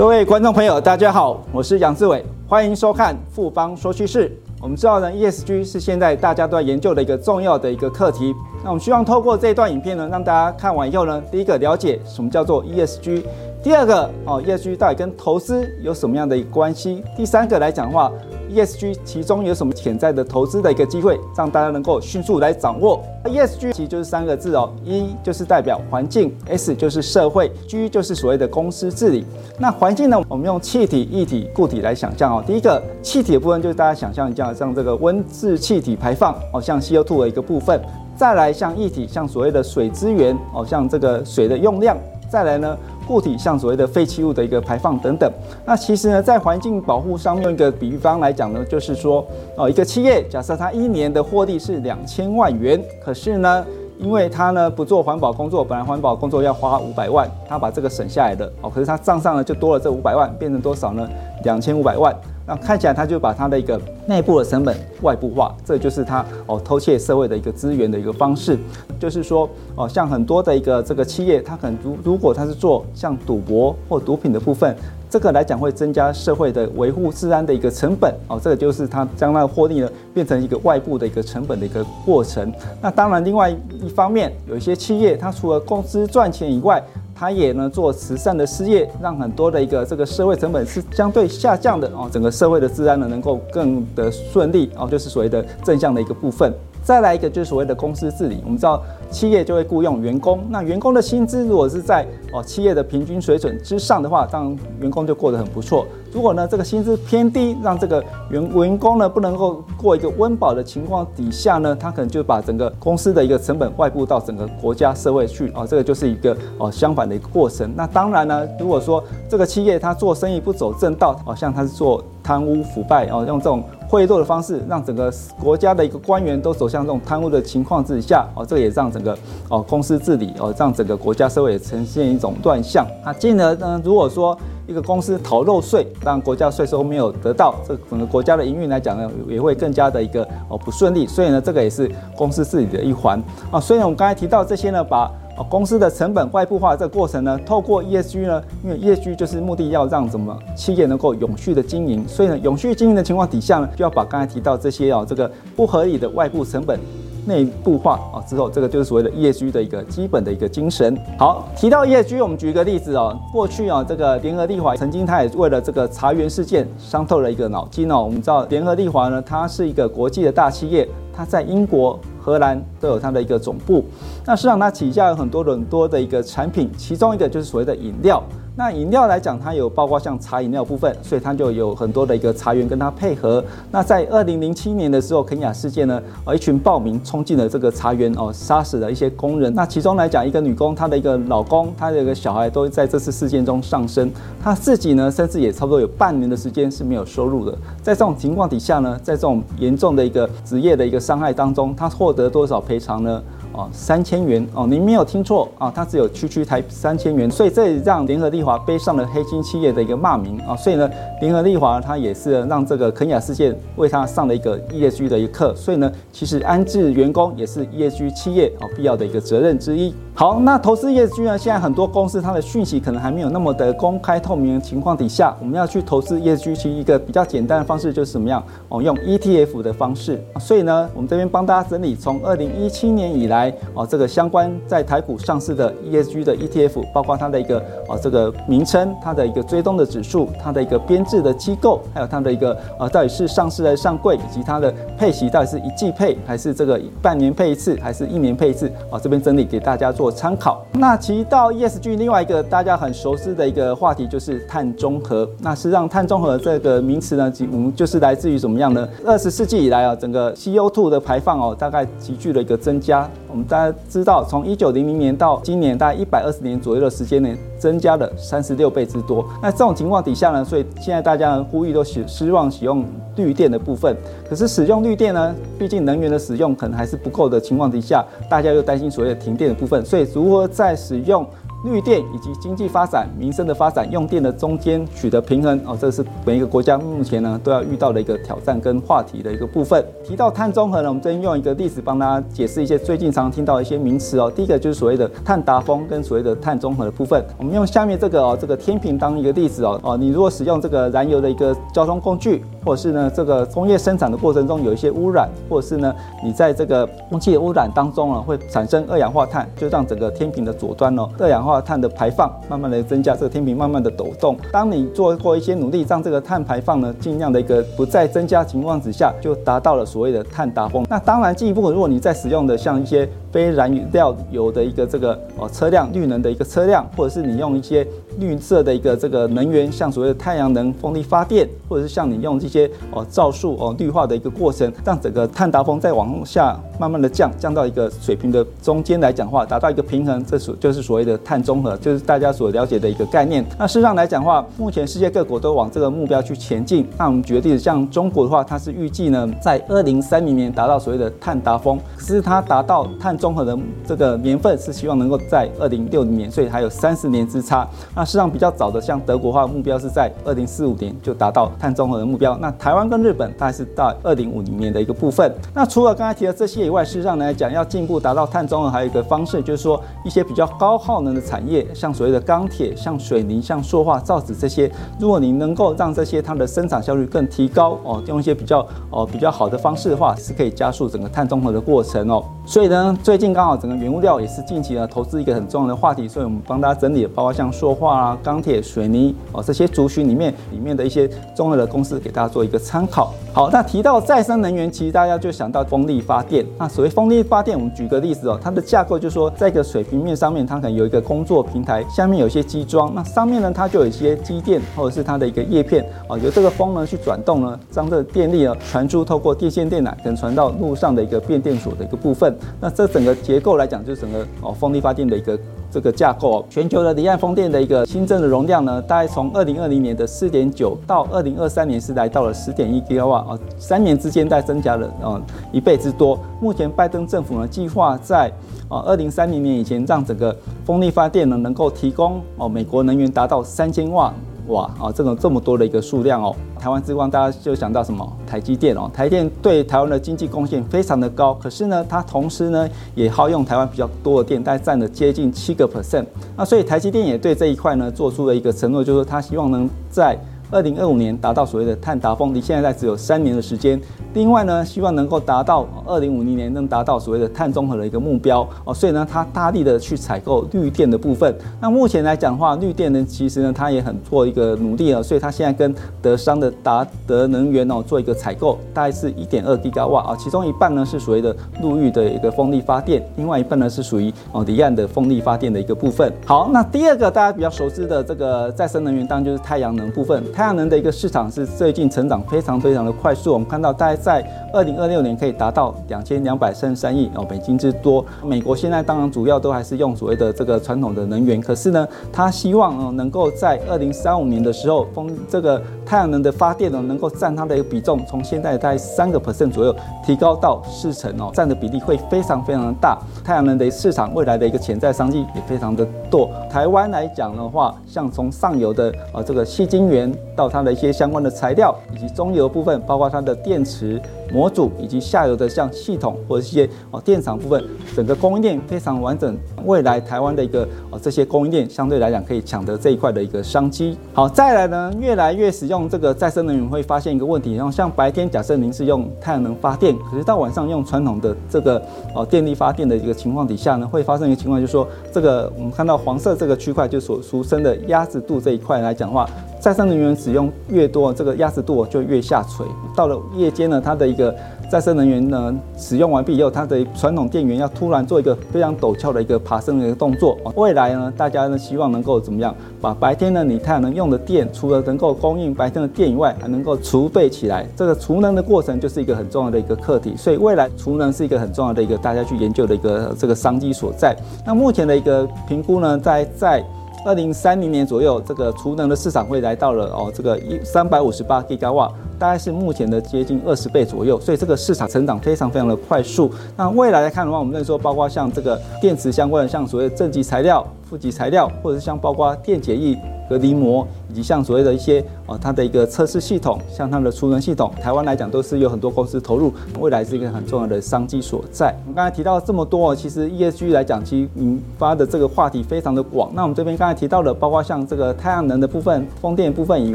各位观众朋友，大家好，我是杨志伟，欢迎收看富邦说趋势。我们知道呢，ESG 是现在大家都在研究的一个重要的一个课题。那我们希望透过这段影片呢，让大家看完以后呢，第一个了解什么叫做 ESG，第二个哦，ESG 到底跟投资有什么样的一个关系？第三个来讲的话。ESG 其中有什么潜在的投资的一个机会，让大家能够迅速来掌握。ESG 其实就是三个字哦，E 就是代表环境，S 就是社会，G 就是所谓的公司治理。那环境呢，我们用气体、液体、固体来想象哦。第一个气体的部分就是大家想象一下，像这个温室气体排放哦，像 CO2 的一个部分。再来像液体，像所谓的水资源哦，像这个水的用量。再来呢，固体像所谓的废弃物的一个排放等等。那其实呢，在环境保护上面，用一个比喻方来讲呢，就是说，哦，一个企业假设它一年的获利是两千万元，可是呢，因为它呢不做环保工作，本来环保工作要花五百万，它把这个省下来的哦，可是它账上呢就多了这五百万，变成多少呢？两千五百万。那看起来他就把他的一个内部的成本外部化，这就是他哦偷窃社会的一个资源的一个方式。就是说哦，像很多的一个这个企业，他可能如如果他是做像赌博或毒品的部分，这个来讲会增加社会的维护治安的一个成本哦。这个就是他将那个获利呢变成一个外部的一个成本的一个过程。那当然，另外一方面，有一些企业，它除了公司赚钱以外，他也呢做慈善的事业，让很多的一个这个社会成本是相对下降的哦，整个社会的治安呢能够更的顺利哦，就是所谓的正向的一个部分。再来一个就是所谓的公司治理，我们知道企业就会雇佣员工，那员工的薪资如果是在哦企业的平均水准之上的话，当然员工就过得很不错。如果呢这个薪资偏低，让这个员员工呢不能够过一个温饱的情况底下呢，他可能就把整个公司的一个成本外部到整个国家社会去哦，这个就是一个哦相反的一个过程。那当然呢，如果说这个企业他做生意不走正道，好像他是做贪污腐败哦，用这种。贿赂的方式，让整个国家的一个官员都走向这种贪污的情况之下，哦，这个也让整个哦公司治理哦，让整个国家社会呈现一种乱象。那进而呢，如果说一个公司逃漏税，让国家税收没有得到，这整个国家的营运来讲呢，也会更加的一个哦不顺利。所以呢，这个也是公司治理的一环啊。所以呢，我们刚才提到这些呢，把。公司的成本外部化这个过程呢，透过 ESG 呢，因为 ESG 就是目的要让什么企业能够永续的经营，所以呢，永续经营的情况底下呢，就要把刚才提到这些哦，这个不合理的外部成本内部化啊之后，这个就是所谓的 ESG 的一个基本的一个精神。好，提到 ESG，我们举一个例子哦，过去啊，这个联合利华曾经他也为了这个茶园事件伤透了一个脑筋哦。我们知道联合利华呢，它是一个国际的大企业，它在英国。荷兰都有它的一个总部，那实际上它旗下有很多很多的一个产品，其中一个就是所谓的饮料。那饮料来讲，它有包括像茶饮料部分，所以它就有很多的一个茶园跟它配合。那在二零零七年的时候，肯亚事件呢，呃，一群暴民冲进了这个茶园哦，杀死了一些工人。那其中来讲，一个女工，她的一个老公，她的一个小孩都在这次事件中丧生。她自己呢，甚至也差不多有半年的时间是没有收入的。在这种情况底下呢，在这种严重的一个职业的一个伤害当中，她获得多少赔偿呢？哦，三千元。哦，您没有听错。啊，它只有区区才三千元，所以这也让联合利华背上了黑心企业的一个骂名。啊，所以呢，联合利华它也是让这个肯雅事件为它上了一个 ESG 的一个课，所以呢，其实安置员工也是 ESG 企业啊必要的一个责任之一。好，那投资 ESG 呢，现在很多公司它的讯息可能还没有那么的公开透明的情况底下，我们要去投资 ESG，其实一个比较简单的方式就是什么样哦，用 ETF 的方式。所以呢，我们这边帮大家整理从二零一七年以来。哦，这个相关在台股上市的 ESG 的 ETF，包括它的一个哦这个名称，它的一个追踪的指数，它的一个编制的机构，还有它的一个呃到底是上市还是上柜，以及它的配息到底是一季配还是这个半年配一次，还是一年配一次啊？这边整理给大家做参考。那提到 ESG，另外一个大家很熟知的一个话题就是碳中和。那实际上碳中和这个名词呢，我们就是来自于怎么样呢？二十世纪以来啊，整个 CO2 的排放哦，大概急剧的一个增加。我们大家知道，从一九零零年到今年，大概一百二十年左右的时间内，增加了三十六倍之多。那这种情况底下呢，所以现在大家呼吁都希希望使用绿电的部分。可是使用绿电呢，毕竟能源的使用可能还是不够的情况底下，大家又担心所谓的停电的部分。所以如何在使用绿电以及经济发展、民生的发展、用电的中间取得平衡哦，这是每一个国家目前呢都要遇到的一个挑战跟话题的一个部分。提到碳中和呢，我们这边用一个例子帮大家解释一些最近常听到的一些名词哦。第一个就是所谓的碳达峰跟所谓的碳中和的部分。我们用下面这个哦，这个天平当一个例子哦哦，你如果使用这个燃油的一个交通工具，或者是呢这个工业生产的过程中有一些污染，或者是呢你在这个空气的污染当中呢会产生二氧化碳，就让整个天平的左端哦二氧化化碳的排放慢慢的增加，这个天平慢慢的抖动。当你做过一些努力，让这个碳排放呢尽量的一个不再增加情况之下，就达到了所谓的碳达峰。那当然进一步，如果你在使用的像一些非燃料油的一个这个哦车辆，绿能的一个车辆，或者是你用一些绿色的一个这个能源，像所谓的太阳能、风力发电，或者是像你用这些哦皂树哦绿化的一个过程，让整个碳达峰再往下慢慢的降，降到一个水平的中间来讲话，达到一个平衡，这所就是所谓的碳中和，就是大家所了解的一个概念。那事实上来讲的话，目前世界各国都往这个目标去前进。那我们举个例子，像中国的话，它是预计呢在二零三零年达到所谓的碳达峰，可是它达到碳综合的这个年份是希望能够在二零六零年，所以还有三十年之差。那事实上比较早的，像德国的话，目标是在二零四五年就达到碳中和的目标。那台湾跟日本大概是到二零五零年的一个部分。那除了刚才提的这些以外，事实上来讲，要进一步达到碳中和，还有一个方式就是说，一些比较高耗能的产业，像所谓的钢铁、像水泥、像塑化、造纸这些，如果你能够让这些它的生产效率更提高哦，用一些比较哦比较好的方式的话，是可以加速整个碳中和的过程哦。所以呢，最近刚好整个原物料也是近期呢投资一个很重要的话题，所以我们帮大家整理，包括像塑化啊、钢铁、水泥哦这些族群里面里面的一些重要的公司，给大家做一个参考。好，那提到再生能源，其实大家就想到风力发电。那所谓风力发电，我们举个例子哦，它的架构就是说，在一个水平面上面，它可能有一个工作平台，下面有一些机桩，那上面呢，它就有一些机电或者是它的一个叶片啊，由这个风呢去转动呢，将这个电力呢传出，透过电线电缆，可能传到路上的一个变电所的一个部分。那这整整个结构来讲，就是整个哦风力发电的一个。这个架构，全球的离岸风电的一个新增的容量呢，大概从二零二零年的四点九到二零二三年是来到了十点一吉瓦啊，三年之间在增加了哦一倍之多。目前拜登政府呢计划在啊二零三零年以前让整个风力发电呢能够提供哦美国能源达到三千瓦。哇啊，这种这么多的一个数量哦，台湾之光大家就想到什么？台积电哦，台电对台湾的经济贡献非常的高，可是呢，它同时呢也耗用台湾比较多的电，大概占了接近七个 percent。那所以台积电也对这一块呢做出了一个承诺，就是说它希望能在二零二五年达到所谓的碳达峰，离现在只有三年的时间。另外呢，希望能够达到二零五零年能达到所谓的碳中和的一个目标哦。所以呢，它大力的去采购绿电的部分。那目前来讲的话，绿电呢，其实呢，它也很做一个努力啊。所以它现在跟德商的达德能源哦做一个采购，大概是一点二吉瓦啊。其中一半呢是所谓的陆域的一个风力发电，另外一半呢是属于哦离岸的风力发电的一个部分。好，那第二个大家比较熟知的这个再生能源，当然就是太阳能部分。太阳能的一个市场是最近成长非常非常的快速，我们看到大概在二零二六年可以达到两千两百三十三亿哦美金之多。美国现在当然主要都还是用所谓的这个传统的能源，可是呢，他希望哦能够在二零三五年的时候，风这个太阳能的发电呢能够占它的一个比重，从现在大概三个 percent 左右提高到四成哦，占的比例会非常非常的大。太阳能的市场未来的一个潜在商机也非常的多。台湾来讲的话，像从上游的呃这个细晶圆到它的一些相关的材料，以及中游部分，包括它的电池模组，以及下游的像系统或者一些哦电厂部分，整个供应链非常完整。未来台湾的一个哦这些供应链相对来讲可以抢得这一块的一个商机。好，再来呢，越来越使用这个再生能源，会发现一个问题，然后像白天假设您是用太阳能发电，可是到晚上用传统的这个哦电力发电的一个情况底下呢，会发生一个情况，就是说这个我们看到黄色这个区块，就所俗称的鸭子肚这一块来讲的话。再生能源使用越多，这个压实度就越下垂。到了夜间呢，它的一个再生能源呢使用完毕以后，它的传统电源要突然做一个非常陡峭的一个爬升的一个动作。未来呢，大家呢希望能够怎么样，把白天呢你太阳能用的电，除了能够供应白天的电以外，还能够储备起来。这个储能的过程就是一个很重要的一个课题。所以未来储能是一个很重要的一个大家去研究的一个这个商机所在。那目前的一个评估呢，在在。二零三零年左右，这个储能的市场会来到了哦，这个一三百五十八 G 瓦。大概是目前的接近二十倍左右，所以这个市场成长非常非常的快速。那未来来看的话，我们认为说，包括像这个电池相关的，像所谓正极材料、负极材料，或者是像包括电解液。隔离膜，以及像所谓的一些呃，它的一个测试系统，像它的储能系统，台湾来讲都是有很多公司投入，未来是一个很重要的商机所在。我们刚才提到这么多，其实 ESG 来讲，其实引发的这个话题非常的广。那我们这边刚才提到的，包括像这个太阳能的部分、风电部分以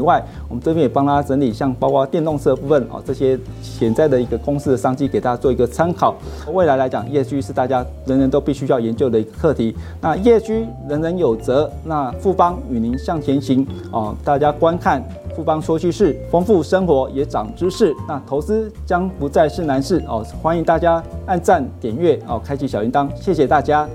外，我们这边也帮大家整理，像包括电动车部分哦，这些潜在的一个公司的商机，给大家做一个参考。未来来讲，ESG 是大家人人都必须要研究的一个课题。那 ESG 人人有责，那富邦与您向前行哦，大家观看富邦说趋势，丰富生活也长知识。那投资将不再是难事哦，欢迎大家按赞、点阅哦，开启小铃铛，谢谢大家。